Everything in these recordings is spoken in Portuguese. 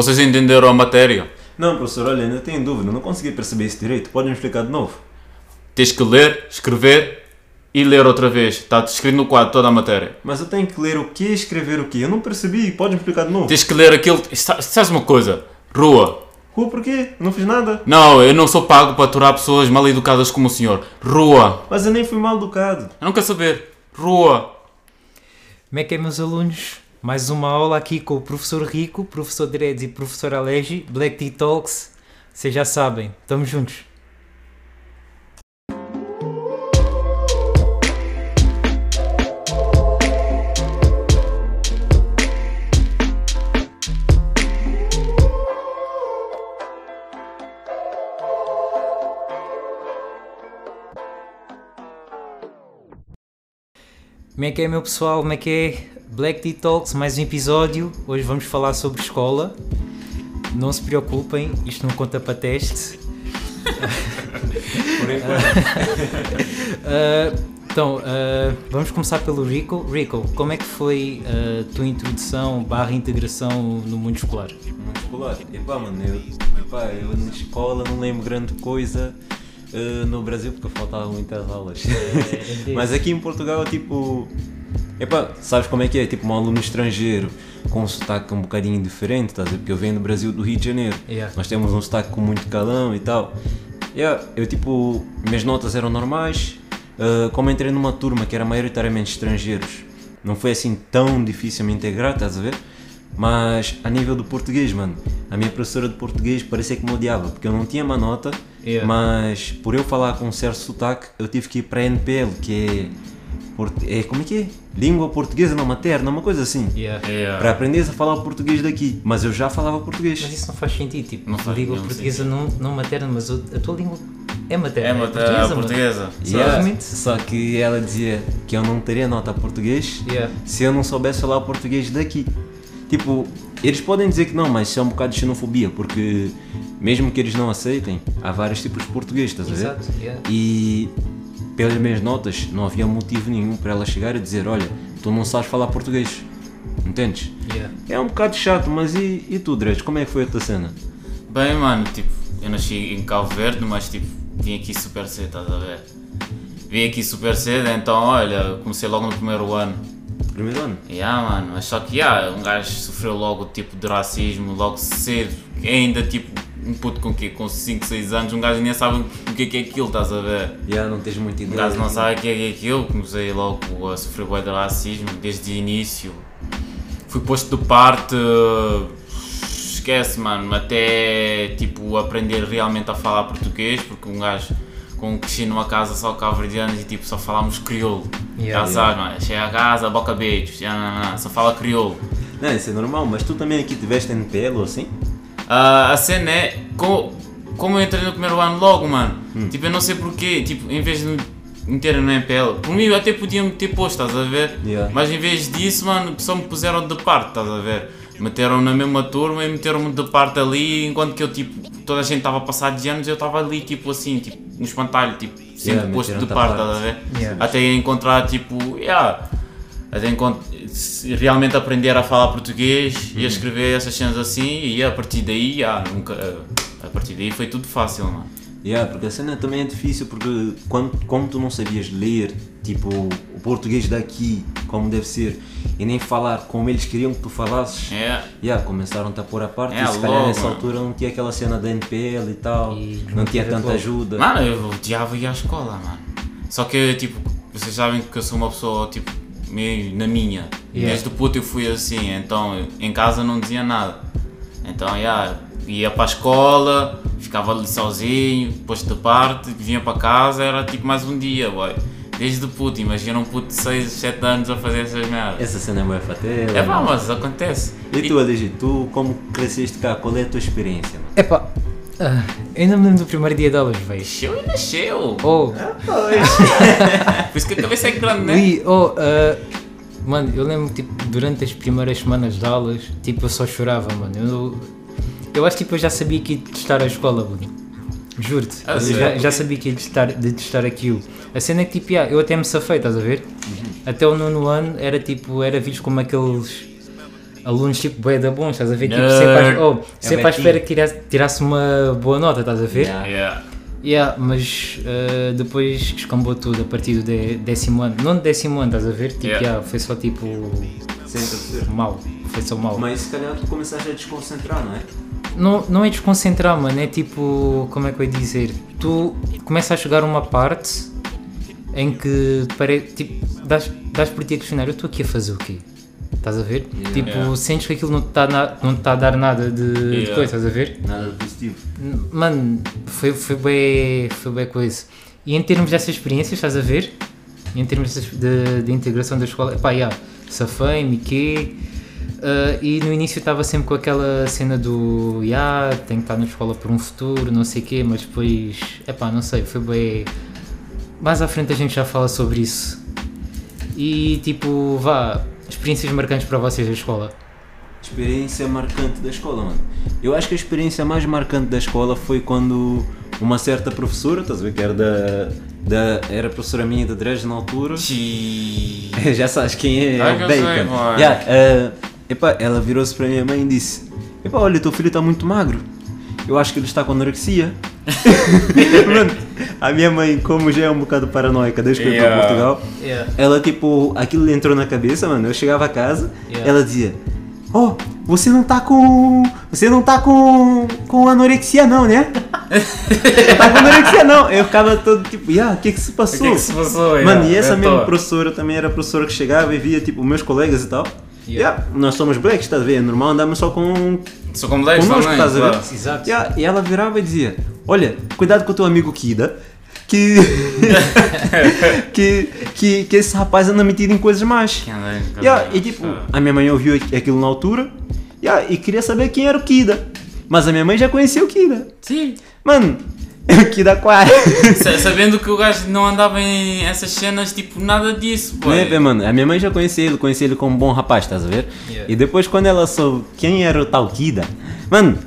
Vocês entenderam a matéria? Não, professor, olha, ainda tenho dúvida, não consegui perceber isso direito. Pode me explicar de novo? Tens que ler, escrever e ler outra vez. Está escrito no quadro toda a matéria. Mas eu tenho que ler o quê e escrever o quê? Eu não percebi, pode me explicar de novo? Tens que ler aquilo. Sa- Sabes uma coisa? Rua. Rua porquê? Não fiz nada. Não, eu não sou pago para aturar pessoas mal educadas como o senhor. Rua. Mas eu nem fui mal educado. Eu não quero saber. Rua. Como é que é, meus alunos? Mais uma aula aqui com o professor Rico, professor Dreads e professor Alegi, Black Tea Talks. Vocês já sabem, estamos juntos. Como é que é, meu pessoal? Como é que é? Black Tea Talks, mais um episódio. Hoje vamos falar sobre escola. Não se preocupem, isto não conta para teste. Por enquanto. Ah, então, ah, vamos começar pelo Rico. Rico, como é que foi a tua introdução barra integração no mundo escolar? Muito escolar. Epá, mano, eu, epá, eu na escola não lembro grande coisa eh, no Brasil porque faltavam muitas aulas. Mas aqui em Portugal, tipo. Epá, sabes como é que é? Tipo, um aluno estrangeiro com um sotaque um bocadinho diferente, estás a ver? Porque eu venho do Brasil, do Rio de Janeiro. Yeah. Nós temos um sotaque com muito calão e tal. Yeah, eu, tipo, minhas notas eram normais. eh, como entrei numa turma que era maioritariamente estrangeiros, não foi assim tão difícil me integrar, estás a ver? Mas a nível do português, mano, a minha professora de português parecia que me odiava, porque eu não tinha uma nota, Yeah. mas por eu falar com um certo sotaque, eu tive que ir para a NPL, que é, port- é. Como é que é? Língua portuguesa não materna, uma coisa assim. Yeah. Para aprenderes a falar o português daqui, mas eu já falava português. Mas isso não faz sentido, tipo, Não faz língua portuguesa não, não materna, mas a tua língua é materna. É uma portuguesa, a mano. portuguesa. Yeah, Exatamente. Só que ela dizia que eu não teria nota português Yeah. se eu não soubesse falar o português daqui. Tipo, eles podem dizer que não, mas isso é um bocado de xenofobia, porque mesmo que eles não aceitem, há vários tipos de português, estás a ver? Exato, yeah. E pelas minhas notas, não havia motivo nenhum para ela chegar e dizer: Olha, tu não sabes falar português. Entendes? Yeah. É um bocado chato, mas e, e tu, Dredge, como é que foi a tua cena? Bem, mano, tipo, eu nasci em Cabo Verde, mas tipo, vim aqui super cedo, estás a ver? Vim aqui super cedo, então olha, comecei logo no primeiro ano. Primeiro ano? Yeah, mano, mas só que yeah, um gajo sofreu logo tipo de racismo, logo cedo, ainda tipo um puto com quê? Com 5, 6 anos, um gajo nem sabe o que é que é aquilo, estás a ver? Já não tens muita Um ideia. gajo não sabe o que é que é aquilo, comecei logo a sofrer bué de racismo desde o início. Fui posto de parte, esquece mano, até tipo aprender realmente a falar português, porque um gajo com cresci numa casa só cabo-verdianos e tipo só falávamos crioulo. Yeah, Já sabes, mano, chega a casa, boca beijos, já não, não, só fala crioulo. Não, isso é normal, mas tu também aqui tiveste NPL ou assim? A cena é, co- como eu entrei no primeiro ano logo, mano, tipo, eu não sei porquê, tipo, em vez de meterem no MPL, por mim eu até podia me ter posto, estás a ver? Yeah. Mas em vez disso, mano, só me puseram de parte, estás a ver? Meteram na mesma turma e meteram-me de parte ali, enquanto que eu, tipo, toda a gente estava a passar de anos, eu estava ali, tipo, assim, tipo, no espantalho, tipo, sempre Yeah, posto de parte, estás a ver? Yeah. Até encontrar, tipo, yeah, até encont- se realmente aprender a falar português e a escrever essas cenas assim, e a partir daí, yeah, nunca, a partir daí foi tudo fácil, mano. Yeah, porque a cena também é difícil porque quando, como tu não sabias ler, tipo, o português daqui, como deve ser, e nem falar como eles queriam que tu falasses, É, yeah, começaram-te a pôr a parte É, e se calhar logo, nessa mano. altura não tinha aquela cena da NPL e tal, E não tinha tanta logo. ajuda. Mano, eu odiava ir à escola, mano. Só que, tipo, vocês sabem que eu sou uma pessoa, tipo, meio na minha. Yeah. Desde puto eu fui assim, então em casa não dizia nada. Então, yeah, ia para a escola, ficava ali sozinho, depois de parte, vinha para casa, era tipo mais um dia, boy. Desde puto, imagina um puto de 6, 7 anos a fazer essas merdas. Essa cena é boa fatela. É pá, mas acontece. E tu, Aligi, tu como cresceste cá, qual é a tua experiência? Mano? Epá, ah, ainda me lembro do primeiro dia de aulas, vejo. Nasceu e nasceu. Oh, Por isso que a cabeça é grande, né? Ui, oh, ah, mano, eu lembro tipo, durante as primeiras semanas de aulas, tipo, eu só chorava, mano. Eu, eu acho que tipo, eu já sabia que ia testar a escola, mano. Juro-te, Ah, eu já, já sabia que ia testar, de testar aquilo. A cena é que tipo, yeah, eu até me safei, estás a ver? Até o nono ano era tipo, era visto como aqueles alunos tipo bué da bons, estás a ver? Tipo, sempre, à, oh, sempre à espera que tirasse, tirasse uma boa nota, estás a ver? Yeah. Yeah. Yeah, mas uh, depois escambou tudo a partir do dé- décimo ano. Não do décimo ano, estás a ver? Tipo, Yeah. yeah, foi só tipo. Sempre mal. Foi só mal. Mas se calhar tu começaste a desconcentrar, não é? Não, não é desconcentrar, mano. É tipo. Como é que eu ia dizer? Tu começas a chegar a uma parte em que pare... tipo, dás, dás por ti a questionar: eu estou aqui a fazer o quê? Estás a ver? Yeah. Tipo, Yeah. sentes que aquilo não te está na- tá a dar nada de, de Yeah. coisa, estás a ver? Nada de positivo. Mano, foi, foi bem, foi bem coisa. E em termos dessa experiência, estás a ver? Em termos de, de integração da escola, pá, já, safei-me, quê? Ah, e no início estava sempre com aquela cena do já, tenho que estar na escola por um futuro, não sei o quê, mas depois, é pá, não sei, foi bem. Mais à frente a gente já fala sobre isso. E tipo, vá, experiências marcantes para vocês da escola. Experiência marcante da escola, mano. Eu acho que a experiência mais marcante da escola foi quando uma certa professora, estás a ver que era da. da era professora minha de Dresde na altura. Xiii. Já sabes quem é, é o Bacon. sei. Yeah, eh, epá, ela virou-se para a minha mãe e disse: Epá, olha, teu filho está muito magro. Eu acho que ele está com anorexia. Mano, a minha mãe, como já é um bocado paranoica desde que eu fui para Yeah. Portugal, ela tipo, aquilo lhe entrou na cabeça, mano. Eu chegava a casa, Yeah. ela dizia: Oh, você não tá com. Você não tá com. com anorexia não, né? não tá com anorexia não. Eu ficava todo tipo, yeah, o que que se O passou? que é que se passou? Mano, Yeah, e essa eu mesma professora também era a professora que chegava e via tipo meus colegas e tal. Yeah. Yeah, nós somos blacks, estás a ver? É normal andamos só com Sou como 10 connosco, também. estás a ver? claro. Exato. Yeah, e ela virava e dizia: Olha, cuidado com o teu amigo Kida, que. que, que, que esse rapaz anda metido em coisas más. Anda Yeah, e tipo, a minha mãe ouviu aqu- aquilo na altura yeah, e queria saber quem era o Kida. Mas a minha mãe já conhecia o Kida. Sim. Mano, quase. Sa- Sabendo que o gajo não andava em essas cenas, tipo, nada disso, pô. É, mano? A minha mãe já conhecia ele, conhecia ele como um bom rapaz, estás a ver? Yeah. E depois quando ela soube quem era o tal Kida, mano,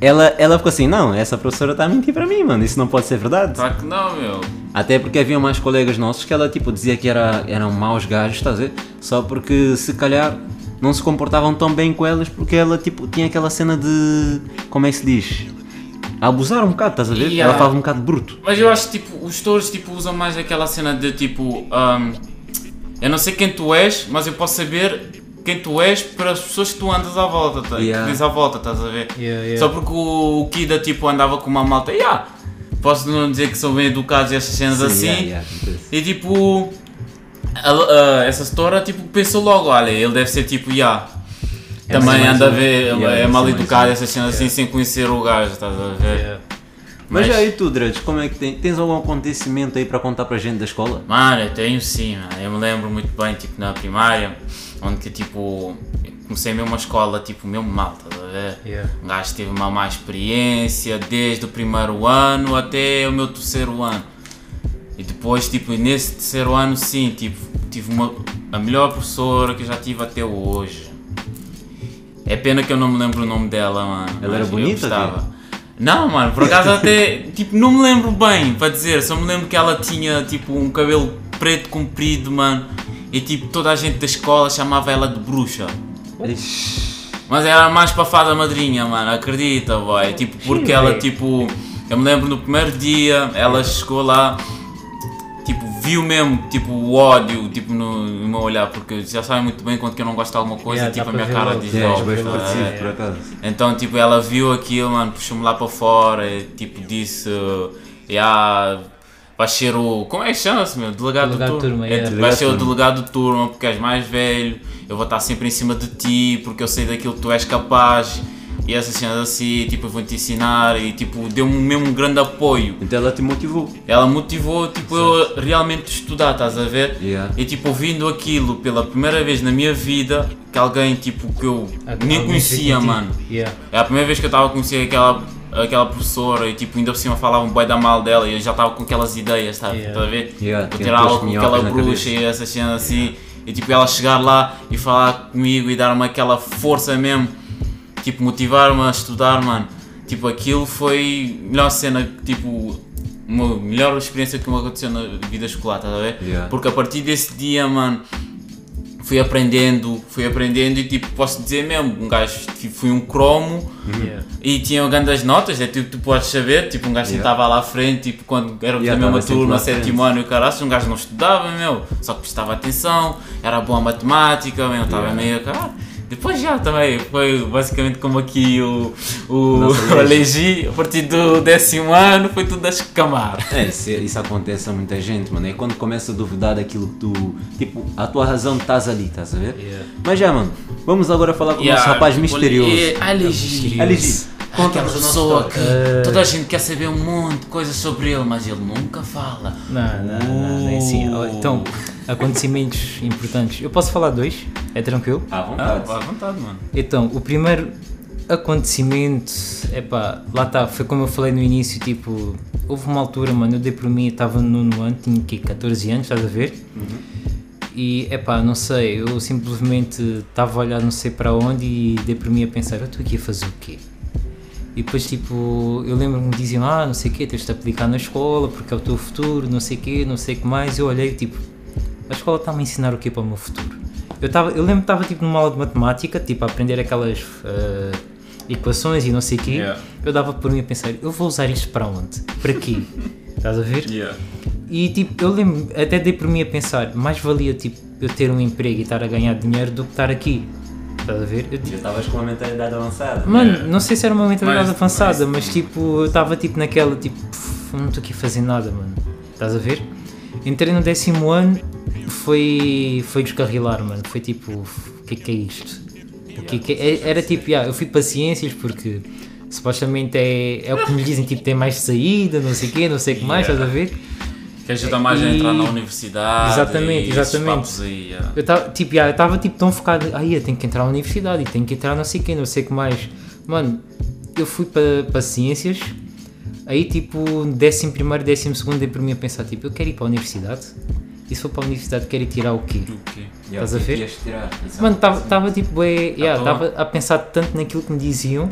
ela, ela ficou assim, não, essa professora está a mentir para mim, mano, isso não pode ser verdade. Claro que não, meu. Até porque havia mais colegas nossos que ela tipo dizia que era, eram maus gajos, estás a ver? Só porque se calhar não se comportavam tão bem com elas porque ela tipo tinha aquela cena de, como é que se diz? Abusar um bocado, estás a ver? Yeah. Ela falava um bocado bruto. Mas eu acho que tipo, os touros tipo, usam mais aquela cena de tipo. ahm, eu não sei quem tu és, mas eu posso saber quem tu és para as pessoas que tu andas à volta, tá? Yeah. que tens à volta, estás a ver? Yeah, yeah. Só porque o, o Kida tipo, andava com uma malta, yeah, posso não dizer que são bem educados e essas cenas Sim, assim. yeah, yeah, acontece. E tipo, a- a- essa setora tipo, pensou logo, olha, ele deve ser tipo, yeah, também mais anda a ver, é mal educado, essas cenas assim, sem conhecer o gajo, estás a ver? Mas, Mas- aí tu, Dredge, como é que tem? Tens algum acontecimento aí para contar para gente da escola? Mano, eu tenho sim, mano. eu me lembro muito bem, tipo, na primária, onde que, tipo, comecei mesmo uma escola, tipo, mesmo mal, estás a ver? Yeah. Um gajo teve uma má experiência desde o primeiro ano até o meu terceiro ano. E depois, tipo, nesse terceiro ano, sim, tipo, tive uma, a melhor professora que eu já tive até hoje. É pena que eu não me lembro o nome dela, mano. Ela era bonita, gostava. Não, mano, por acaso até, tipo, não me lembro bem, para dizer, só me lembro que ela tinha, tipo, um cabelo preto comprido, mano, e, tipo, toda a gente da escola chamava ela de bruxa. Mas era mais para fada madrinha, mano, acredita, boy. Tipo, porque ela, tipo, eu me lembro no primeiro dia, ela chegou lá, viu mesmo, tipo, o ódio, tipo, no, no meu olhar, porque já sabem muito bem quando que eu não gosto de alguma coisa, Yeah, tipo, a minha cara diz Yeah, logo. bem tá? parecido, É. por acaso. Então, tipo, ela viu aquilo, mano, puxou-me lá para fora, e, tipo, disse, yeah, vai ser o, como é que chama-se, meu? Delegado, Delegado do de turma, É, yeah. tipo, Delegado vai ser o turma. delegado de turma, porque és mais velho, eu vou estar sempre em cima de ti, porque eu sei daquilo que tu és capaz, e essas cenas assim, tipo, eu vou te ensinar, e tipo, deu-me mesmo um grande apoio. Então ela te motivou. Ela motivou, tipo, eu realmente estudar, estás a ver? Yeah. E tipo, ouvindo aquilo pela primeira vez na minha vida, que alguém, tipo, que eu nem Alguém conhecia, mano. Yeah. É a primeira vez que eu estava a conhecer aquela, aquela professora e tipo, ainda por cima falavam um boi da mal dela e eu já estava com aquelas ideias, tá? Yeah. Estás a ver? Yeah, Vou ter aula com aquela bruxa cabeça. e essas cenas assim. E tipo, ela chegar lá e falar comigo e dar-me aquela força mesmo, tipo, motivar-me a estudar, mano. Tipo, aquilo foi a melhor cena, tipo, uma melhor experiência que me aconteceu na vida escolar, estás a ver? Yeah. Porque a partir desse dia, mano, fui aprendendo, fui aprendendo e tipo, posso dizer mesmo, um gajo, tipo, fui um cromo Yeah. e tinha grandes notas, é tipo, tu podes saber, tipo, um gajo Yeah. sentava lá à frente, tipo, quando éramos Yeah, da mesma turma, sétimo ano e o caralho, um gajo não estudava, meu, só que prestava atenção, era bom a matemática, meu, estava Yeah. meio, caralho. Depois já também, foi basicamente como aqui o, o, Nossa, o Alegi, a partir do décimo ano foi tudo a escamar. É, isso, isso acontece a muita gente, mano. É quando começa a duvidar daquilo que tu. Tipo, a tua razão estás ali, estás a ver? Yeah. Mas já, mano, vamos agora falar com o Yeah, nosso rapaz tipo, misterioso. é, Alegi. Alegi, Aquela conta-nos a nossa pessoa que história. toda a gente quer saber um monte de coisas sobre ele, mas ele nunca fala. Não, não, não, é assim. Então, acontecimentos importantes. Eu posso falar dois? É tranquilo? À Ah, vontade. à vontade, mano. Então, o primeiro acontecimento, epá, lá está, foi como eu falei no início, tipo, houve uma altura, mano, eu dei por mim, estava no nono ano, tinha que 14 anos, estás a ver? E, epá, não sei, eu simplesmente estava a olhar não sei para onde e dei por mim a pensar, eu estou aqui a fazer o quê? E depois, tipo, eu lembro-me diziam, ah, não sei o quê, tens de aplicar na escola porque é o teu futuro, não sei o quê, não sei o que mais. Eu olhei, tipo, a escola está-me a ensinar o quê para o meu futuro? Eu, tava, eu lembro que estava, tipo, numa aula de matemática, tipo, a aprender aquelas eh, equações e não sei o quê. Yeah. Eu dava por mim a pensar, eu vou usar isto para onde? Para quê? Estás a ver? Yeah. E tipo, eu lembro, até dei por mim a pensar, mais valia tipo eu ter um emprego e estar a ganhar dinheiro do que estar aqui. Estás a ver? Eu, tipo, estavas com uma mentalidade avançada. mano, Yeah. não sei se era uma mentalidade Mas- avançada, mas- mas, tipo, eu estava tipo naquela, tipo, "Pff, não estou aqui a fazer nada, mano. Estás a ver? Entrei no décimo ano, foi, foi descarrilar, mano. Foi tipo, o que é que é isto? O que é que é? Era tipo, yeah, eu fui para ciências porque supostamente é, é o que me dizem, tipo, tem mais saída, não sei o quê, não sei o que mais, Yeah. estás a ver? Que ajuda mais a E- entrar na universidade. Exatamente, exatamente. Aí, yeah. Eu estava tipo, eu tava, tipo, tão focado, aí eu tenho que entrar na universidade e tenho que entrar não sei quem, não sei o que mais. Mano, eu fui para para ciências, aí tipo, décimo primeiro, décimo segundo, dei por mim a pensar, tipo, eu quero ir para a universidade. E se for para a universidade, quero ir tirar o quê? O quê? Estás a que ver? Mano, estava tipo, é, yeah, toa. tava a pensar tanto naquilo que me diziam,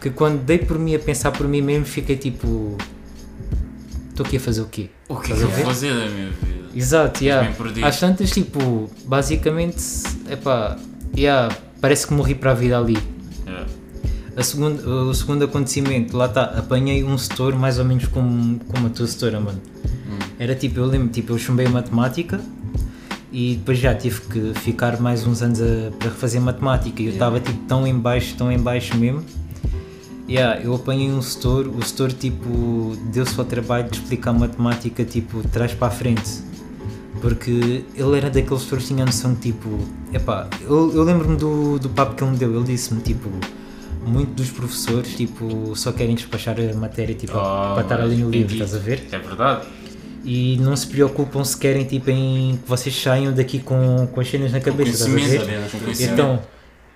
que quando dei por mim a pensar por mim mesmo, fiquei tipo, estou aqui a fazer o quê? O que é Estás que a eu vou fazer da minha vida? Exato, yeah. Às tantas, tipo, basicamente, epá, yeah, parece que morri para a vida ali. Yeah. A segundo, o segundo acontecimento, lá está, apanhei um setor mais ou menos como, como a tua setora, mano. Era tipo, eu lembro, tipo, eu chumbei matemática e depois já tive que ficar mais uns anos a, para refazer matemática e eu estava tipo tão em baixo, tão em baixo mesmo. Yeah, eu apanhei um setor, o setor tipo deu-se ao trabalho de explicar matemática tipo de trás para a frente. Porque ele era daqueles setores que tinha noção de tipo, epá, eu, eu lembro-me do, do papo que ele me deu, ele disse-me tipo, muitos dos professores tipo só querem despachar a matéria tipo Oh, para estar ali no livro, entendi. estás a ver? É verdade. E não se preocupam se querem tipo em que vocês saiam daqui com, com as cenas na cabeça, conhecimento. Então,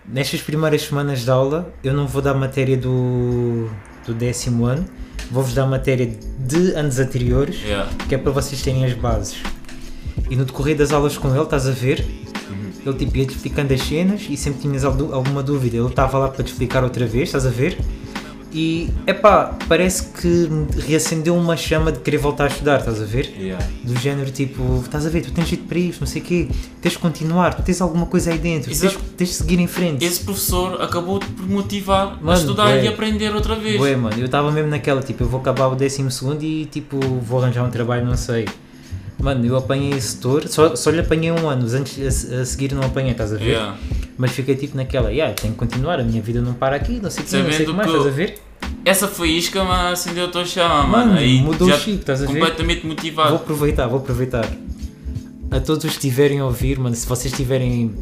nestas primeiras semanas de aula, eu não vou dar matéria do, do décimo ano, vou-vos dar matéria de anos anteriores, Yeah. que é para vocês terem as bases. E no decorrer das aulas com ele, estás a ver? Ele tipo ia-te explicando as cenas e sempre tinhas algu- alguma dúvida, ele estava lá para te explicar outra vez, estás a ver? E, epá, parece que reacendeu uma chama de querer voltar a estudar, estás a ver? Yeah. Do género tipo, estás a ver, tu tens jeito para isto, não sei o quê, tens de continuar, tu tens alguma coisa aí dentro, tens, tens de seguir em frente. Esse professor acabou por motivar a Mano, estudar bué. e aprender outra vez. Ué, mano, eu estava mesmo naquela, tipo, eu vou acabar o décimo segundo e tipo, vou arranjar um trabalho, não sei. Mano, eu apanhei esse setor, só, só lhe apanhei um ano, antes a, a seguir não apanhei, estás a ver? Yeah. Mas fiquei tipo naquela, yeah, tenho que continuar, a minha vida não para aqui, não sei o quê, não sei que mais, que estás a ver? Essa faísca mas acendeu a tua chama, mano. Mano, Aí mudou o chip, estás a ver? completamente motivado. Vou aproveitar, vou aproveitar. A todos os que estiverem a ouvir, mano, se vocês tiverem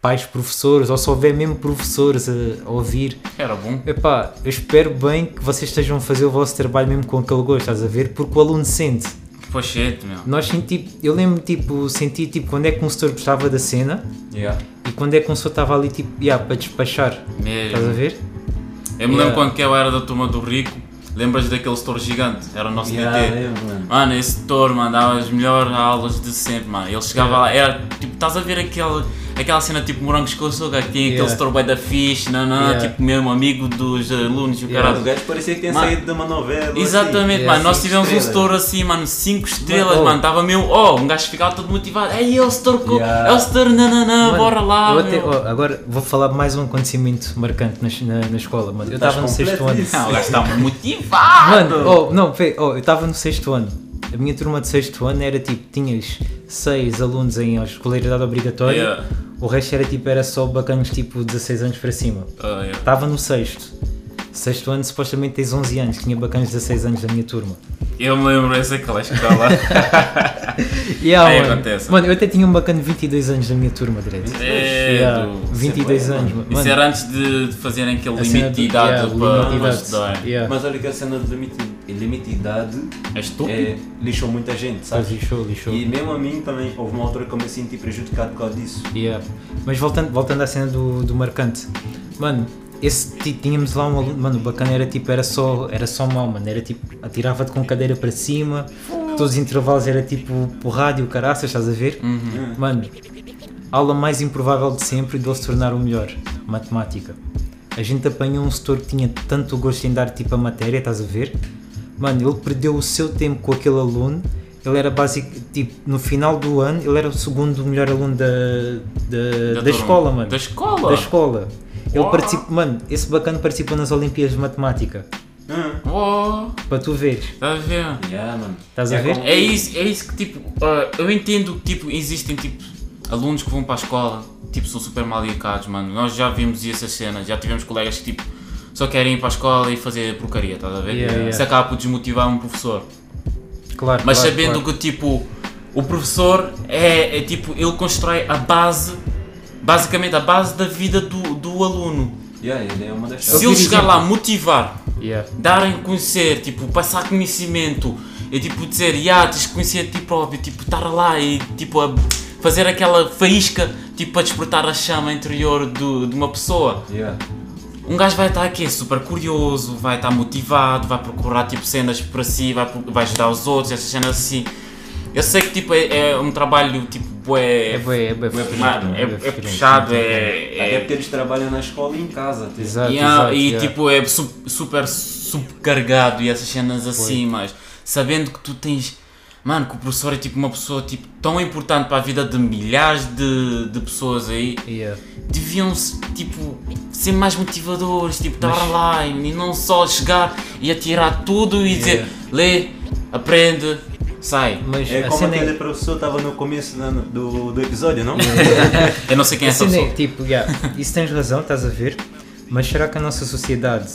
pais professores ou se houver mesmo professores a, a ouvir, Era bom. epá, eu espero bem que vocês estejam a fazer o vosso trabalho mesmo com aquele gosto, estás a ver? Porque o aluno sente. Pochete, meu. Nós senti, tipo, eu lembro tipo, senti tipo quando é que um setor gostava da cena Yeah. e quando é que um setor estava ali tipo, yeah, para despachar. Estás a Mesmo. ver? Eu me Yeah. lembro quando que eu era da turma do Rico. Lembras daquele setor gigante? Era o nosso Yeah, DT. lembro, mano. Mano, esse setor, mano, dava as melhores aulas de sempre, mano. Ele chegava lá, era tipo, estás a ver aquele, aquela cena tipo morangos com açúcar, que tinha Yeah. aquele store bué da fixe, não, não, Yeah. tipo mesmo amigo dos alunos e o Yeah. O caralho. gajo parecia que tinha Mano, saído de uma novela. Exatamente, Yeah, mano, nós tivemos um estrelas. store assim, mano, 5 estrelas, Mano, oh. mano, estava mesmo, oh, um gajo ficava todo motivado, ei, é o store, co- Yeah. é o store, nananã, Mano, bora lá, eu até- ó, agora vou falar de mais um acontecimento marcante na, na, na escola, mano. Eu estava no sexto ano. Não, o gajo estava motivado. Mano, oh, não, pê, oh, eu estava no sexto ano. A minha turma de sexto ano era tipo, tinhas seis alunos em escolaridade obrigatória, Yeah. o resto era tipo, era só bacanos tipo 16 anos para cima. Ah, yeah. Estava no sexto. Sexto ano supostamente tens 11 anos, tinha bacanos de 16 anos da minha turma. Eu me lembro essa aquela escola. Yeah, Aí mano. acontece. Mano, eu até tinha um bacana de 22 anos da minha turma, direito. Yeah, Cedo. 22 Isso é anos, mano. Isso era antes de, de fazerem aquele limite de idade yeah, para, estudar. Yeah. Mas olha que a cena de limite, limite de idade És tu? é, lixou muita gente, Pois, sabes? lixou, lixou. E mesmo a mim também, houve uma altura que eu me senti prejudicado por causa disso. Yeah. Mas voltando, voltando à cena do, do marcante, mano, esse tínhamos lá um aluno, mano, o bacana era tipo, era só, era só mal, mano, era tipo, atirava-te com cadeira para cima, todos os intervalos era tipo porrada e o caraças, estás a ver? Uhum. Mano, aula mais improvável de sempre de ele se tornar o melhor, matemática. A gente apanhou um setor que tinha tanto gosto em dar tipo a matéria, estás a ver? Mano, ele perdeu o seu tempo com aquele aluno. Ele era básico, tipo, no final do ano, ele era o segundo melhor aluno da, da, da, turma. escola, mano. Da escola? Da escola. Ele participa, mano, esse bacana participou nas Olimpíadas de Matemática. Oh, Para tu veres. estás a ver? Yeah, mano. Estás a É ver? É isso, é isso que tipo, ah, eu entendo que tipo, existem tipo alunos que vão para a escola, tipo, são super mal educados, mano. Nós já vimos essas cenas, já tivemos colegas que tipo só querem ir para a escola e fazer porcaria, estás a ver? Yeah, yeah. Isso acaba por desmotivar um professor. Claro. Mas claro, sabendo claro. que tipo o professor é, é tipo, ele constrói a base, basicamente a base da vida do, do aluno. Yeah, ele é uma das Se ele chegar lá, motivar, Yeah. darem a conhecer, tipo, passar conhecimento, e tipo dizer, yeah, tens que conhecer a ti próprio, tipo, estar lá e tipo a fazer aquela faísca, tipo, para despertar a chama interior do, de uma pessoa. Yeah. Um gajo vai estar aqui super curioso, vai estar motivado, vai procurar tipo cenas para si, vai, vai ajudar os outros, essas cenas assim. Eu sei que tipo é, é um trabalho tipo bué, É bem, é bem bué puxado, é, é bem é puxado, puxado, sim, é, Até é, porque eles trabalham na escola e em casa. tipo. Exato, e, exato, e, yeah. tipo é su- super subcarregado e essas cenas assim, mas sabendo que tu tens, mano, que o professor é tipo uma pessoa tipo tão importante para a vida de milhares de, de pessoas aí, Yeah. deviam tipo ser mais motivadores, tipo estar Mas- lá e não só chegar e atirar tudo e dizer lê, aprende, sai. Mas É a como cena é- aquele professor estava no começo da- do, do episódio, não? Eu não sei quem é essa cena pessoa. é, tipo, yeah, isso tens razão, estás a ver, mas será que a nossa sociedade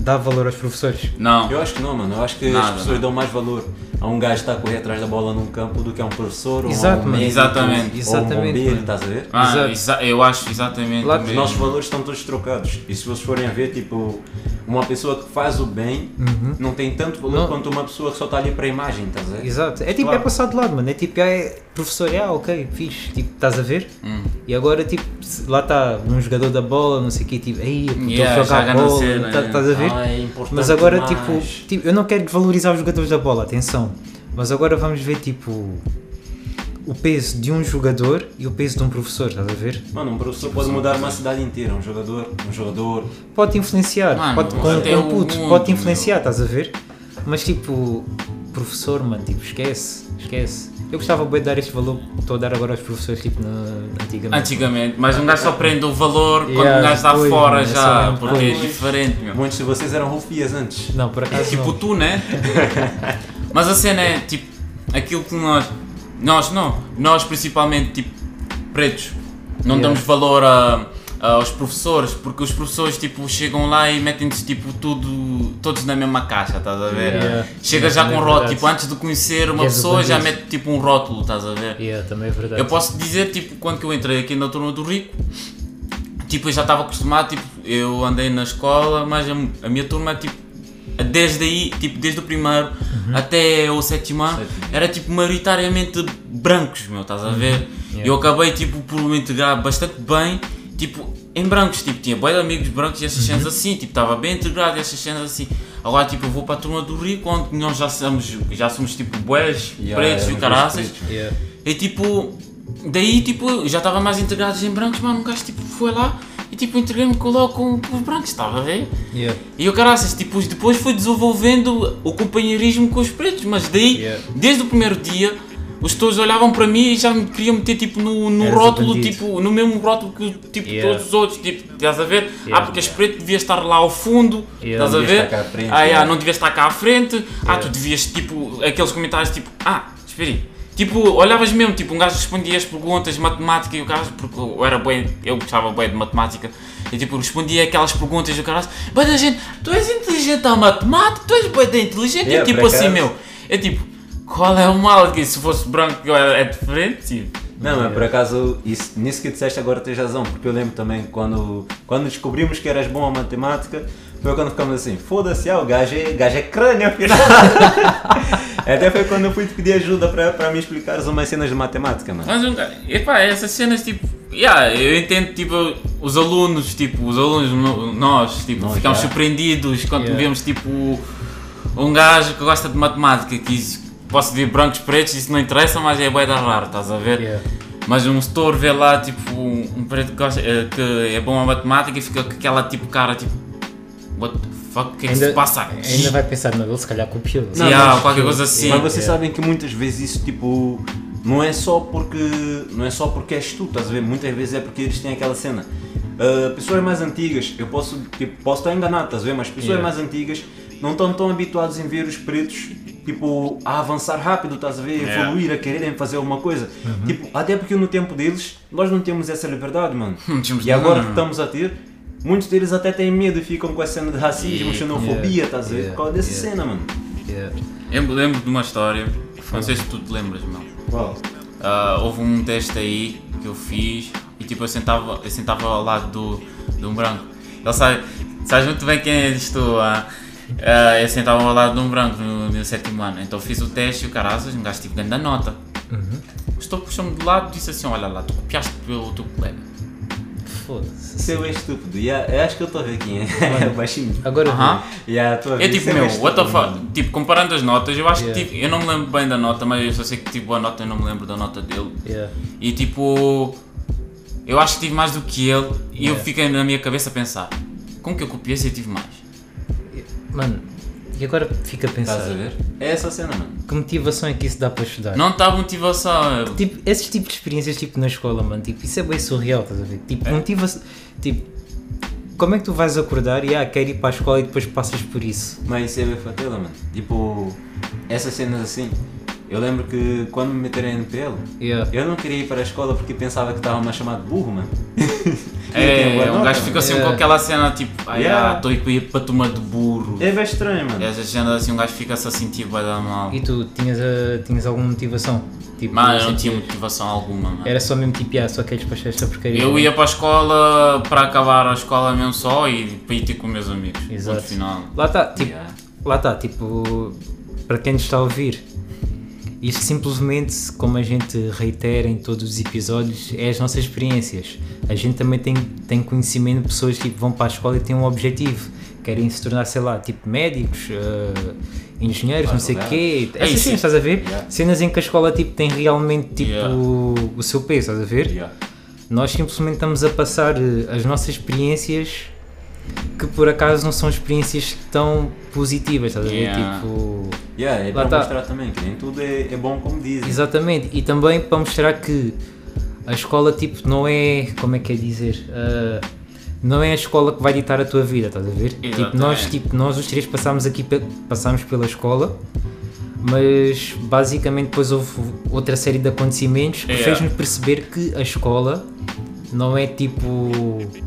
dá valor aos professores? Não. Eu acho que não, mano. Eu acho que Nada, as pessoas não. dão mais valor a um gajo que está a correr atrás da bola num campo do que a um professor ou a um médico, Exatamente. ou um Exatamente, bombeiro, estás a ver? Ah, exa- eu acho exatamente Lá- o Os nossos valores estão todos trocados. E se vocês forem a ver, tipo, uma pessoa que faz o bem não tem tanto valor Não. quanto uma pessoa que só está ali para a imagem, estás a ver? Exato, é tipo, Claro. é passar de lado, mano, é tipo, é professor, é, ah, ok, fixe, tipo, estás a ver? Hum. E agora, tipo, lá está um jogador da bola, não sei o quê, tipo, ei, estou Yeah, a jogar joga na bola, tá- yeah. estás a ver? Ah, é importante Mas agora, tipo, tipo, eu não quero desvalorizar os jogadores da bola, atenção. Mas agora vamos ver, tipo, o peso de um jogador e o peso de um professor, estás a ver? Mano, um professor pode mudar uma cidade inteira. Um jogador, um jogador. Pode influenciar, Mano, pode, com, com o putos, mundo, pode influenciar, meu. estás a ver? Mas tipo, professor, mano, tipo, esquece, esquece. Eu gostava bem de dar este valor que estou a dar agora aos professores, tipo, na, antigamente. Antigamente, mas um gajo só aprende o valor quando Yeah, um gajo está fora mano, é já, porque é diferente, meu. Muitos de vocês eram rufias antes. Não, por acaso Tipo não. tu, né? Mas a cena é, tipo, aquilo que nós, nós não, nós principalmente, tipo, pretos, não Yeah. damos valor a, aos professores, porque os professores, tipo, chegam lá e metem-se, tipo, tudo, todos na mesma caixa, estás a ver? Yeah. Chega Yeah, já com é um rótulo, verdade. tipo, antes de conhecer uma o pessoa já mete, tipo, um rótulo, estás a ver? Yeah, também é verdade. Eu posso dizer, tipo, quando que eu entrei aqui na turma do Rico, tipo, eu já estava acostumado, tipo, eu andei na escola, mas a, a minha turma, tipo, desde aí, tipo, desde o primeiro até o sétimo ano, era, tipo, maioritariamente brancos, meu, estás a ver? Yeah. Eu acabei, tipo, por me integrar bastante bem, tipo, em brancos, tipo, tinha boi de amigos brancos e essas cenas assim, tipo, estava bem integrado e essas cenas assim. Agora, tipo, eu vou para a turma do Rico, onde nós já somos, já somos tipo, boés, Yeah, pretos e caraças. Yeah. E tipo, daí, tipo, já estava mais integrado em brancos, mano, um gajo, tipo, foi lá e, tipo, integrei-me com- logo com, com os brancos, estava a ver? Yeah. E o caraças, tipo, depois fui desenvolvendo o companheirismo com os pretos, mas daí, Yeah. desde o primeiro dia, os todos olhavam para mim e já me queriam meter tipo no, no rótulo, tipo, no mesmo rótulo que tipo Yeah. todos os outros, tipo, estás a ver? Yeah. Ah, porque és preto, devias estar lá ao fundo, Yeah. estás a ver? estar frente, ah, yeah, não devias estar cá à frente, ah, tu devias, tipo, aqueles comentários tipo, ah, espera aí. Tipo, olhavas mesmo, tipo, um gajo respondia as perguntas de matemática e o gajo, porque eu era bem, eu gostava bem de matemática, e tipo, respondia aquelas perguntas e o cara bem da gente, tu és inteligente à matemática, tu és bem inteligente, Yeah, e tipo assim, meu, é tipo, qual é o mal que se fosse branco é, é diferente, tipo. Não, mas por acaso, isso, nisso que disseste agora tens razão, porque eu lembro também quando, quando descobrimos que eras bom a matemática, foi quando ficamos assim, foda-se, ah, o gajo é, gajo é crânio afinal. Até foi quando eu fui te pedir ajuda para, para me explicares umas cenas de matemática, mano. Mas, um epá, essas cenas, tipo, yeah, eu entendo, tipo, os alunos, tipo, os alunos, no- nós, tipo, Nós, ficamos já. surpreendidos quando Yeah. vemos, tipo, um gajo que gosta de matemática, que isso, posso ver brancos, pretos, isso não interessa, mas é bué da raro, estás a ver? Yeah. Mas um setor vê lá, tipo, um preto que, gosta, eh, que é bom a matemática e fica com aquela, tipo, cara, tipo, what the fuck, o que é que se passa aqui? ainda vai pensar, não, ele se calhar copiou. Não, Yeah, qualquer coisa assim. Mas vocês Yeah. sabem que muitas vezes isso tipo não é só porque não é só porque és tu, estás a ver? Muitas vezes é porque eles têm aquela cena. Uh, pessoas mais antigas, eu posso, tipo, posso estar enganado, estás a ver? Mas pessoas Yeah. mais antigas não estão tão habituados em ver os pretos tipo, a avançar rápido, estás a ver? Yeah. evoluir, a quererem fazer alguma coisa. Tipo, até porque no tempo deles nós não temos essa liberdade, mano. E agora que estamos a ter, muitos deles até têm medo e ficam com essa cena de racismo, Yeah. xenofobia, Yeah. estás a ver? Yeah. Por causa dessa Yeah. cena, mano. Yeah. Eu me lembro de uma história, não sei se tu te lembras, meu. Qual? Ah, houve um teste aí que eu fiz e tipo eu sentava, eu sentava ao lado do, de um branco. Ele sabe, sabes muito bem quem és tu. ah. Ah, eu sentava ao lado de um branco no, no sétimo ano. Então fiz o teste e o caraças, um gajo tive grande nota. O estou puxou-me de lado e disse assim: Olha lá, tu copiaste pelo teu colega. Foda-se. É estúpido. Yeah, eu acho que eu estou a ver quem é. Baixinho. Agora. Yeah, estou a ver. É tipo, é meu, what the estúpido, fuck? Tipo, comparando as notas, eu acho Yeah. que tive, eu não me lembro bem da nota, mas eu só sei que tive boa nota, eu não me lembro da nota dele. Yeah. E tipo, eu acho que tive mais do que ele e eu Yeah. fiquei na minha cabeça a pensar: Como que eu copiei se eu tive mais? Mano, e agora fica a pensar, Estás a ver? É essa cena, mano. que motivação é que isso dá para estudar? Não está motivação. Tipo, esses tipos de experiências tipo na escola, mano, tipo, isso é bem surreal, estás a ver? Tipo, motiva tipo, como é que tu vais acordar e ah, quero ir para a escola e depois passas por isso? Mas isso é bem fatela, mano. Tipo, essas cenas assim. Eu lembro que quando me meteram em NPL, Yeah. eu não queria ir para a escola porque pensava que estava-me a chamar de burro, mano. É, boa um nota, gajo fica sempre Yeah. com aquela cena tipo, ah, Yeah. estou yeah. a ir para a turma de burro. É bem estranho, mano. E essas cenas assim, um gajo fica-se a sentir vai dar mal. E tu tinhas, a, tinhas alguma motivação? Tipo, Mas eu não tinha motivação alguma, mano. Era só mesmo tipo, ah, só queres para esta porcaria. Eu ia para a escola para acabar a escola mesmo só e para ir ter com meus amigos. Exato. No final. Lá está, tipo, Yeah. lá está, tipo, para quem nos está a ouvir, isto simplesmente, como a gente reitera em todos os episódios, é as nossas experiências. A gente também tem, tem conhecimento de pessoas que vão para a escola e têm um objetivo. Querem se tornar, sei lá, tipo médicos, eh, engenheiros, não sei o quê. É isso. cenas, estás a ver? Yeah. Cenas em que a escola tipo, tem realmente tipo, Yeah. o seu peso, estás a ver? Yeah. Nós simplesmente estamos a passar eh, as nossas experiências que por acaso não são experiências tão positivas, estás a ver? Yeah. Tipo, Yeah, é Lá para tá. mostrar também que nem tudo é, é bom como dizem. exatamente. E também para mostrar que a escola tipo não é, como é que é dizer? Ah, não é a escola que vai ditar a tua vida, estás a ver? Tipo, nós, tipo, nós os três passámos aqui, passámos pela escola, mas basicamente depois houve outra série de acontecimentos que Yeah. fez-nos perceber que a escola não é tipo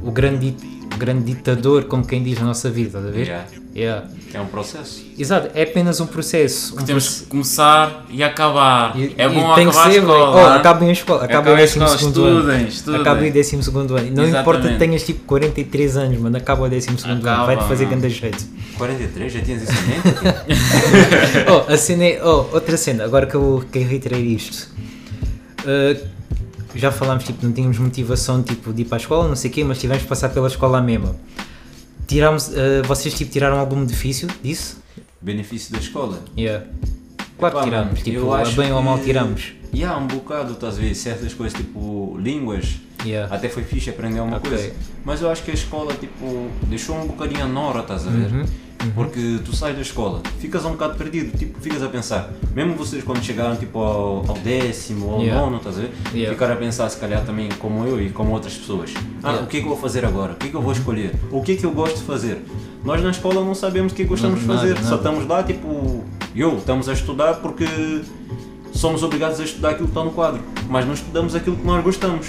o grande, grande ditador, como quem diz na nossa vida, a ver? Yeah. Yeah. É um processo. Exato, é apenas um processo. Um Temos que começar e acabar. e- é bom tem que acabar ser, a escola. oh, né? acabem a escola, acabem o Acabem a décimo escola, segundo ano. estudem, estudem. Acabem o décimo segundo ano. Não importa que Exatamente. tenhas tipo 43 anos, mano, acaba o décimo segundo ano, Acaba, vai-te fazer grande jeito. 43, já tinhas isso em mente? oh, a cena é, oh, outra cena, agora que eu quero reiterar isto. Uh, já falámos, tipo, não tínhamos motivação tipo, de ir para a escola, não sei o quê, mas tivemos que passar pela escola mesmo. Tirámos, uh, vocês tipo, tiraram algum benefício disso? Benefício da escola. Yeah. Claro Epá, que tiramos, tipo, bem ou a mal que- tiramos. E há um bocado, estás a ver, certas coisas tipo línguas, Yeah. até foi fixe aprender uma Ok. coisa. Mas eu acho que a escola tipo, deixou um bocadinho a nora, estás a ver? Uhum, Porque tu sais da escola, ficas um bocado perdido, tipo, ficas a pensar, mesmo vocês quando chegaram tipo ao, ao décimo ou ao Yeah. nono, estás a ver? Yeah. Ficaram a pensar se calhar também como eu e como outras pessoas. Ah, Yeah. o que é que eu vou fazer agora? O que é que eu vou escolher? O que é que eu gosto de fazer? Nós na escola não sabemos o que é gostamos de fazer, nada. só estamos lá tipo, eu, estamos a estudar porque somos obrigados a estudar aquilo que está no quadro, mas não estudamos aquilo que nós gostamos.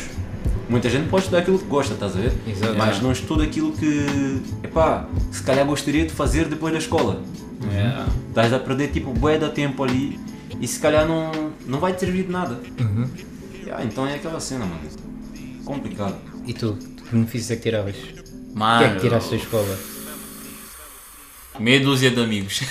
Muita gente pode estudar aquilo que gosta, estás a ver? Exato. Mas não estuda aquilo que, epá, se calhar gostaria de fazer depois da escola. Yeah. Estás a perder tipo bué da tempo ali e se calhar não, não vai te servir de nada. Uhum. Yeah, então é aquela cena, mano. Complicado. E tu, que benefícios é que tiravas? O que Mano, é que tiraste da escola? meia dúzia de amigos.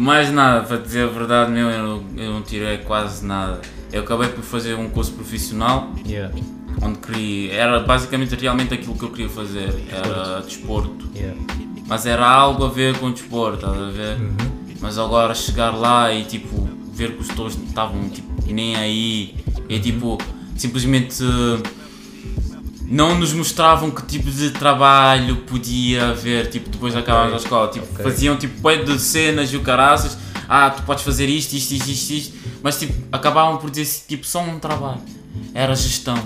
Mais nada, para dizer a verdade, meu, eu, não- eu não tirei quase nada. Eu acabei por fazer um curso profissional Yeah. onde queria. Era basicamente realmente aquilo que eu queria fazer. Era desporto. Yeah. Mas era algo a ver com desporto, estás a ver? Mas agora chegar lá e tipo, ver que os todos estavam tipo, nem aí. E tipo, simplesmente não nos mostravam que tipo de trabalho podia haver tipo, depois de acabar a escola. Tipo, ok. faziam tipo bué de cenas e o caraças. Ah, tu podes fazer isto, isto, isto, isto, isto. Mas tipo, acabavam por dizer tipo só um trabalho. Era gestão,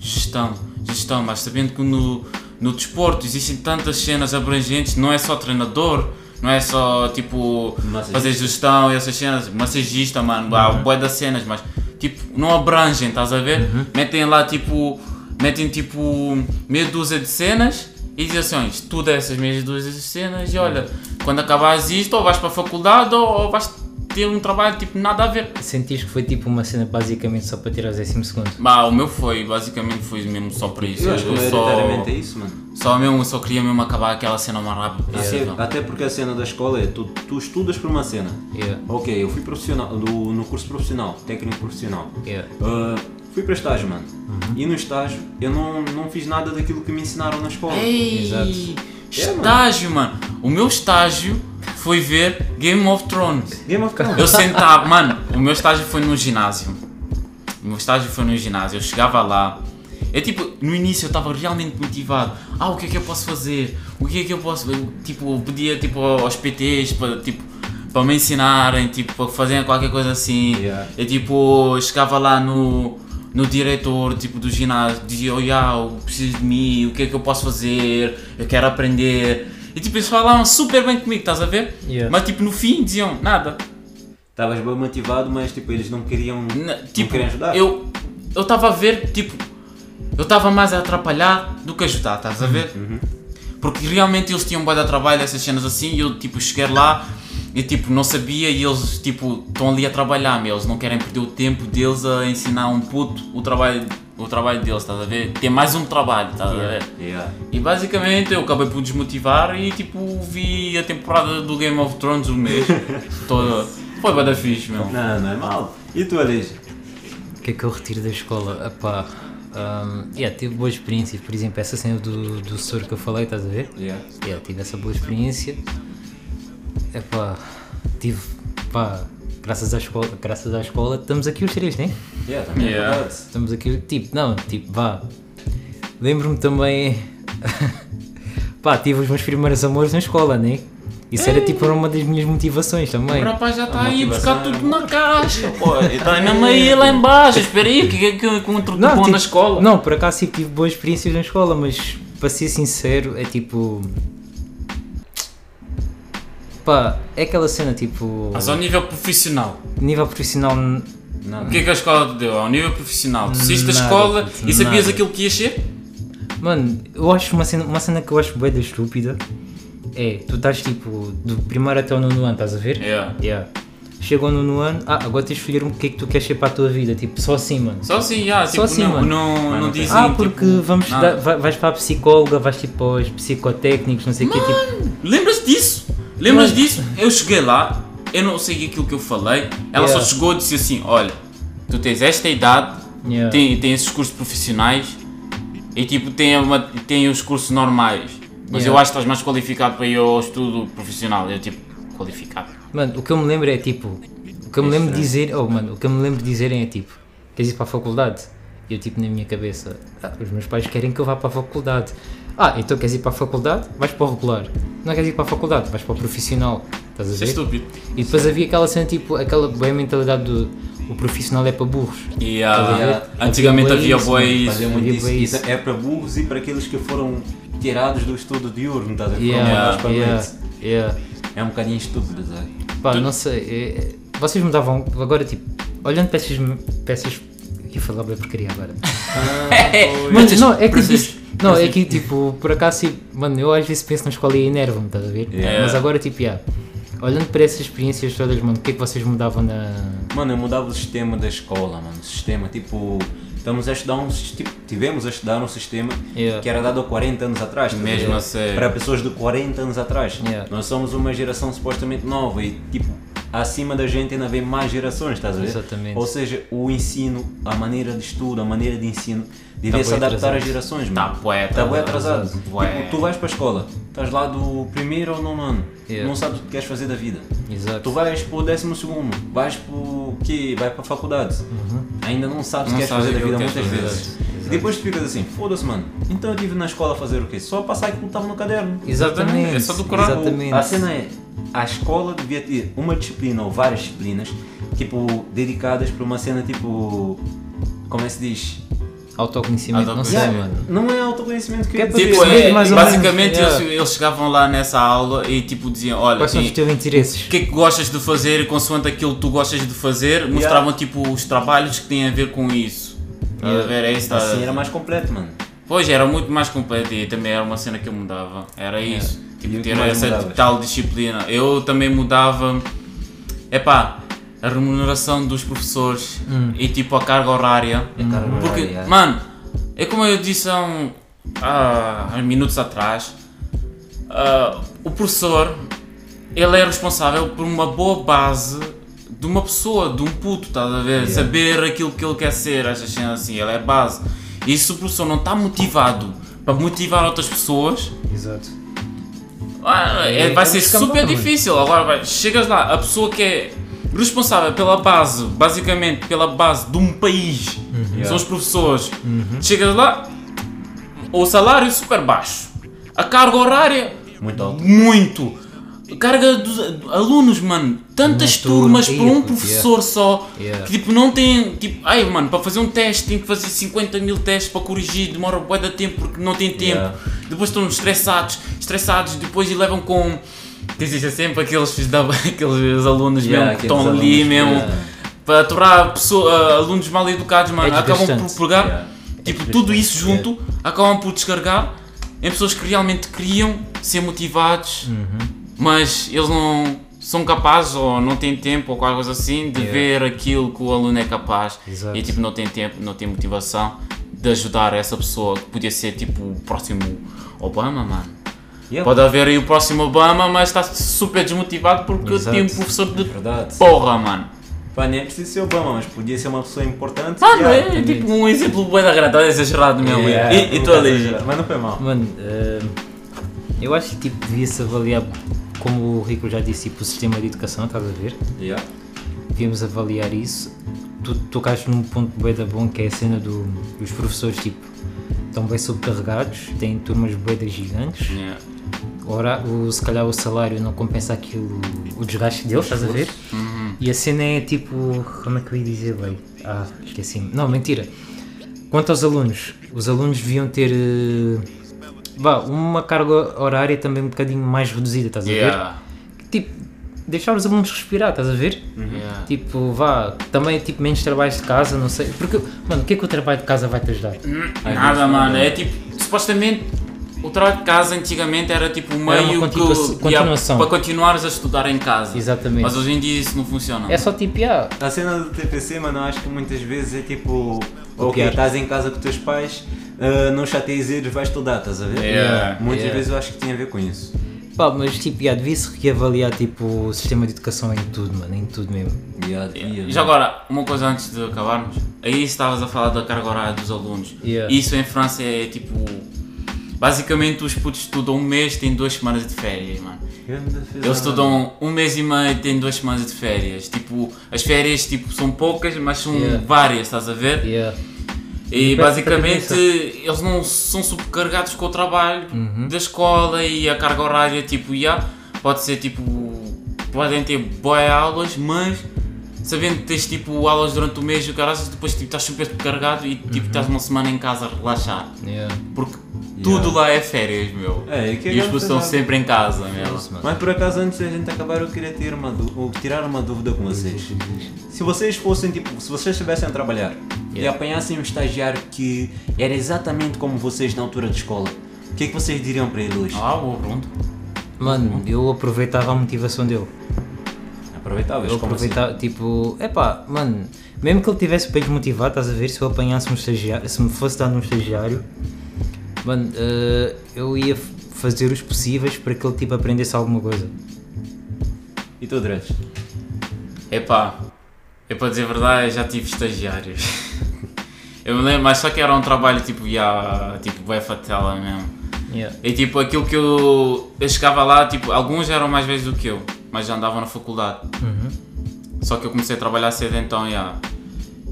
gestão, gestão. Mas sabendo que no, no desporto existem tantas cenas abrangentes, não é só treinador. Não é só tipo Massagista. fazer gestão e essas cenas, massagista, mano, há Uhum. bué das cenas, mas tipo, não abrangem, estás a ver? Metem lá tipo, metem tipo meia dúzia de cenas e dizem assim, "Olha, estuda essas meias dúzias de cenas e olha, quando acabares isto, ou vais para a faculdade ou, ou vais ter um trabalho tipo nada a ver. Sentiste que foi tipo uma cena basicamente só para tirar o décimo segundo? Bah, o meu foi, basicamente foi mesmo só para isso. Eu acho que só, maioritariamente é isso, mano. só mesmo, só queria mesmo acabar aquela cena mais rápido Até, possível. até porque a cena da escola é tu, tu estudas por uma cena. Yeah. Ok, eu fui profissional, do, no curso profissional, técnico profissional. Yeah. Uh, fui para estágio, mano. Uhum. E no estágio eu não, não fiz nada daquilo que me ensinaram na escola. Ei, Exato. estágio, mano. O meu estágio foi ver Game of Thrones. Game of Thrones. Eu sentava, mano, o meu estágio foi no ginásio. O meu estágio foi no ginásio. Eu chegava lá. Eu, tipo, no início eu estava realmente motivado. Ah, o que é que eu posso fazer? O que é que eu posso. Eu, tipo, eu pedia tipo, aos PTs para tipo, para me ensinarem, tipo, para fazerem qualquer coisa assim. Yeah. Eu, tipo, chegava lá no, no diretor tipo, do ginásio, dizia: Oh, yeah, preciso de mim, o que é que eu posso fazer? Eu quero aprender. E, tipo, eles falavam super bem comigo, estás a ver? Yeah. Mas, tipo, no fim diziam: Nada. Estavas bem motivado, mas tipo, eles não queriam, Na- não tipo, queriam ajudar. eu eu estava a ver, tipo, eu estava mais a atrapalhar do que ajudar, estás a ver? Uhum. Porque realmente eles tinham um de trabalho, essas cenas assim, e eu, tipo, cheguei lá e, tipo, não sabia e eles, tipo, estão ali a trabalhar, meu, eles não querem perder o tempo deles a ensinar um puto o trabalho, o trabalho deles, estás a ver? Tem mais um trabalho, estás a ver? Yeah. E basicamente eu acabei por desmotivar e, tipo, vi a temporada do Game of Thrones um mês toda. Foi bada fixe, meu. Não, não é mal. E tu, Aleix? O que é que eu retiro da escola? Epá, um, yeah, tive boas experiências, por exemplo, essa cena do, do setor que eu falei, estás a ver? Yeah. Yeah, tive essa boa experiência. Epá, tive, pá, graças à escola, graças à escola estamos aqui os três, né? Yeah, também Yeah. é verdade. Estamos aqui, tipo, não, tipo, vá. Lembro-me também, pá, tive os meus primeiros amores na escola, né? Isso era tipo uma das minhas motivações também. O rapaz já está A aí a buscar tudo na caixa, pô. Está mesmo aí lá embaixo. Espera aí, o que é que eu encontro de bom tipo, na escola? Não, por acaso tipo, tive boas experiências na escola, mas para ser sincero, é tipo. Pá, é aquela cena tipo. Mas ao nível profissional, Nível profissional. Não, o que é que a escola te deu? Ao nível profissional, tu saíste da Nada, escola puto, e sabias nada. aquilo que ias ser? Mano, eu acho uma cena, uma cena que eu acho bem da estúpida é tu estás tipo do primeiro até o nono ano, estás a ver? Yeah. Yeah. Chega ao nono ano, ah, agora tens de escolher um que é que tu queres ser para a tua vida, tipo, só assim, mano. Só assim, já, Só tipo, assim, não, mano. não, não não dizem. Ah, porque tipo, vamos nada. dar- vai- vais para a psicóloga, vais tipo aos psicotécnicos, não sei o quê, tipo. Lembras disso? Lembras disso? Eu cheguei lá, eu não sei aquilo que eu falei, ela Yeah. só chegou e disse assim: Olha, tu tens esta idade, Yeah. tem, tem esses cursos profissionais e tipo tem, uma, tem os cursos normais, mas Yeah. eu acho que estás mais qualificado para ir ao estudo profissional. Eu tipo, qualificado. Mano, o que eu me lembro é tipo. O que eu me lembro de dizer. Oh, mano, o que eu me lembro de dizerem é tipo. Queres ir para a faculdade? E eu, tipo, na minha cabeça. "Ah, os meus pais querem que eu vá para a faculdade. Ah, então queres ir para a faculdade? Vais para o regular. Não queres ir para a faculdade? Vais para o profissional. Estás a é ver? estúpido. E depois havia aquela cena, tipo, aquela boa mentalidade do. O profissional é para burros. E a ah, antigamente Havia isso. é para burros e para aqueles que foram tirados do estudo diurno, estás a ver? Yeah, a yeah, yeah. É um bocadinho estúpido, sabe? Pá, não sei. é- é- vocês me davam. Agora, tipo, olhando para essas. Para essas aqui falar bem porcaria agora. Mas não, é que tipo, Não, é que tipo, por acaso, tipo, mano, eu às vezes penso na escola e enervo-me, estás a ver? Yeah. Mas agora, tipo, yeah, olhando para essas experiências todas, mano, o que é que vocês mudavam na. Mano, eu mudava o sistema da escola, mano. O sistema, tipo, estamos a estudar um tipo, tivemos a estudar um sistema Yeah. que era dado há 40 anos atrás. Mesmo a sério. Para pessoas de 40 anos atrás. Yeah. Nós somos uma geração supostamente nova e, tipo, acima da gente ainda vem mais gerações, estás a ver? Exatamente. Ou seja, o ensino, a maneira de estudo, a maneira de ensino, devia se bué adaptar atrasado. às gerações, Tá mano. bué Está bem atrasado. atrasado. Bué. Tipo, tu vais para a escola, estás lá do primeiro ao nono ano, Yeah. não sabes o que queres fazer da vida. Exato. Tu vais para o décimo segundo, vais para o quê? Vai para a faculdade. Ainda não sabes o que queres fazer da vida que muitas vezes. E depois tu ficas assim, foda-se mano, então eu estive na escola a fazer o quê? Só passar aquilo que estava no caderno. Exatamente. É só decorar. Exatamente. A cena é, a escola devia ter uma disciplina ou várias disciplinas, tipo, dedicadas para uma cena tipo, como é que se diz? Autoconhecimento, não sei, mano. Não é autoconhecimento que Que é. Tipo, Sim, é, mais basicamente yeah. eles, eles chegavam lá nessa aula e tipo diziam, olha, Quais são os teus interesses? o que é que gostas de fazer e consoante aquilo que tu gostas de fazer, mostravam tipo os trabalhos que têm a ver com isso. Estás a ver? É isso, a Assim era mais completo, mano. Pois, era muito mais completo e também era uma cena que eu mudava. Era isso. Tipo, ter essa mudavas? tal disciplina. Eu também mudava. Epá, a remuneração dos professores e tipo a carga horária. Carga Porque, horária, mano, é como eu disse há, um, há, há minutos atrás, ah, o professor, ele é responsável por uma boa base de uma pessoa, de um puto, estás a ver? Saber aquilo que ele quer ser, essas cenas assim, ele é base. E se o professor não está motivado para motivar outras pessoas, Exato. Ah, é- É vai aquele ser super difícil. Agora vai, chegas lá, a pessoa que é responsável pela base, basicamente pela base de um país, são os professores. Chegas lá, o salário é super baixo, a carga horária Muito alto. muito. Carga dos alunos, mano, tantas Uma turma, turmas para um professor só, Yeah. que tipo não tem, tipo, ai mano, para fazer um teste tem que fazer 50 mil testes para corrigir, demora bué de tempo porque não tem tempo, Yeah. depois estão estressados, estressados, depois e levam com, existe sempre aqueles, da- aqueles alunos Yeah, mesmo que estão ali mesmo, yeah. para aturar pessoa, alunos mal educados, mano, É acabam por pegar, Yeah. tipo, É tudo isso junto, acabam por descarregar em pessoas que realmente queriam ser motivados, Uhum. mas eles não são capazes ou não têm tempo ou qualquer coisa assim de Yeah. ver aquilo que o aluno é capaz Exato. e tipo não tem tempo, não tem motivação de ajudar essa pessoa que podia ser tipo o próximo Obama, mano. Yeah, Pode haver aí o próximo Obama, mas está super desmotivado porque Exato. tem um professor de Verdade. porra, mano. Pá, nem é preciso ser Obama, mas podia ser uma pessoa importante. Mano, Yeah. é tipo um exemplo bem agradável, exagerado mesmo. Yeah, e, e tu não ali? Mas não foi mal. Mano, eh, eu acho que tipo, devia-se avaliar, como o Rico já disse, tipo, o sistema de educação, estás a ver? Yeah. Devíamos avaliar isso. Tu tocaste num ponto bem da bom que é a cena do, dos professores, tipo, estão bem sobrecarregados, têm turmas bem gigantes. Yeah. Ora, o, se calhar o salário não compensa aquilo, o desgaste deles, estás a ver? E a cena é tipo, como é que eu ia dizer bem? Ah, esqueci-me. Não, mentira. Quanto aos alunos, os alunos deviam ter eh, vá, uma carga horária também um bocadinho mais reduzida, estás a ver? Yeah. Tipo, deixar os alunos respirar, estás a ver? Yeah. Tipo, vá, também tipo menos trabalhos de casa, não sei. Porque, mano, o que é que o trabalho de casa vai te ajudar? Nada, mano. É tipo, supostamente o trabalho de casa antigamente era tipo um Era uma meio continua- que continuação. para continuares a estudar em casa. Exatamente. Mas hoje em dia isso não funciona. É só tipo, ah, A cena do TPC, mano, eu acho que muitas vezes é tipo, ok, estás em casa com os teus pais, ah, não chateias eles, vais estudar, estás a ver? Yeah, Muitas yeah. vezes eu acho que tem a ver com isso. pá, mas tipo, yeah, devia-se reavaliar tipo, o sistema de educação em tudo, mano, em tudo mesmo. Yeah, devia, E já agora, uma coisa antes de acabarmos. Aí estavas a falar da carga horária dos alunos. Yeah. Isso em França é tipo. Basicamente os putos estudam um mês, têm duas semanas de férias, mano. Eles estudam um mês e meio e têm duas semanas de férias. Tipo, as férias tipo, são poucas, mas são Yeah. várias, estás a ver? Yeah. E basicamente eles não são subcarregados com o trabalho Uhum. da escola e a carga horária, tipo, yeah, pode ser tipo, podem ter boas aulas, mas sabendo que tens tipo aulas durante o mês e o caralho, depois tipo, estás super carregado e tipo, estás uma semana em casa a relaxar. Yeah. Porque tudo lá é férias, meu. É, e que é e os grande putos estão sempre em casa, meu. Mano. Mas por acaso antes da gente acabar eu queria ter uma ou tirar uma dúvida com vocês. Se vocês fossem tipo, se vocês estivessem a trabalhar e Yeah. apanhassem um estagiário que era exatamente como vocês na altura de escola, o que é que vocês diriam para ele hoje? Ah, boa pergunta. Mano, eu aproveitava a motivação dele. Aproveitáveis, Eu como assim? aproveitava, tipo, epá, mano, mesmo que ele tivesse bem desmotivado, estás a ver? Se eu apanhasse um estagiário, se me fosse dado um estagiário, mano, eh, eu ia fazer os possíveis para que ele tipo aprendesse alguma coisa. E tu, Dredes? Epá, eu para dizer a verdade já tive estagiários. Eu me lembro, mas só que era um trabalho tipo, já, tipo, bué fatela mesmo. Yeah. E tipo, aquilo que eu, eu chegava lá, tipo, alguns eram mais velhos do que eu, mas já andavam na faculdade. Uhum. Só que eu comecei a trabalhar cedo então, já.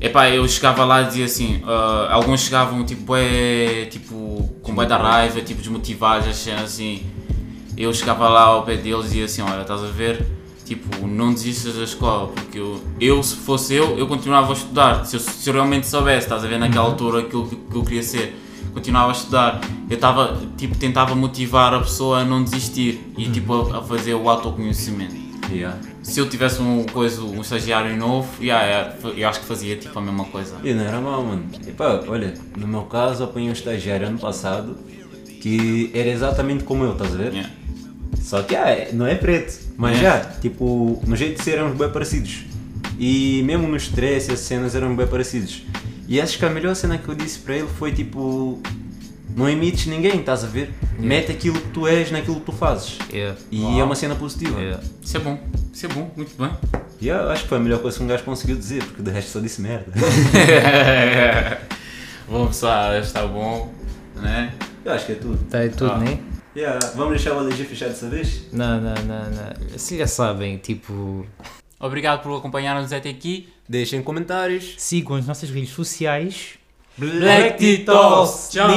Epá, eu chegava lá e dizia assim, ah, alguns chegavam tipo, bué, tipo, com bué da raiva, tipo, desmotivados, assim. Eu chegava lá ao pé deles e dizia assim, olha, estás a ver? Tipo, não desistas da escola, porque eu, eu se fosse eu, eu continuava a estudar. Se eu, se eu realmente soubesse, estás a ver, naquela altura aquilo que, que eu queria ser, continuava a estudar. Eu estava, tipo, tentava motivar a pessoa a não desistir e tipo, a, a fazer o autoconhecimento Yeah. Se eu tivesse um, coisa, um estagiário novo, yeah, yeah, eu acho que fazia tipo a mesma coisa. E não era mal, mano. Epá, olha, no meu caso eu apanhei um estagiário ano passado que era exatamente como eu, estás a ver? Yeah. Só que ah, não é preto, mas É. já, tipo, no jeito de ser éramos bem parecidos. E mesmo no estresse, as cenas eram bem parecidos. E acho que a melhor cena que eu disse para ele foi tipo: não imites ninguém, estás a ver? Mete aquilo que tu és naquilo que tu fazes. Yeah. E Uau. é uma cena positiva. Yeah. Isso é bom, isso é bom, muito bem. E eu acho que foi a melhor coisa que um gajo conseguiu dizer, porque de resto só disse merda. bom pessoal, está bom, né? eu acho que é tudo. Tá aí tudo, Ah. né? Yeah, vamos deixar o LG fechar dessa vez? Não, não, não, não. Se já sabem, tipo, Obrigado por acompanhar-nos até aqui. Deixem comentários. sigam as nossas redes sociais. Black Titos, tchau!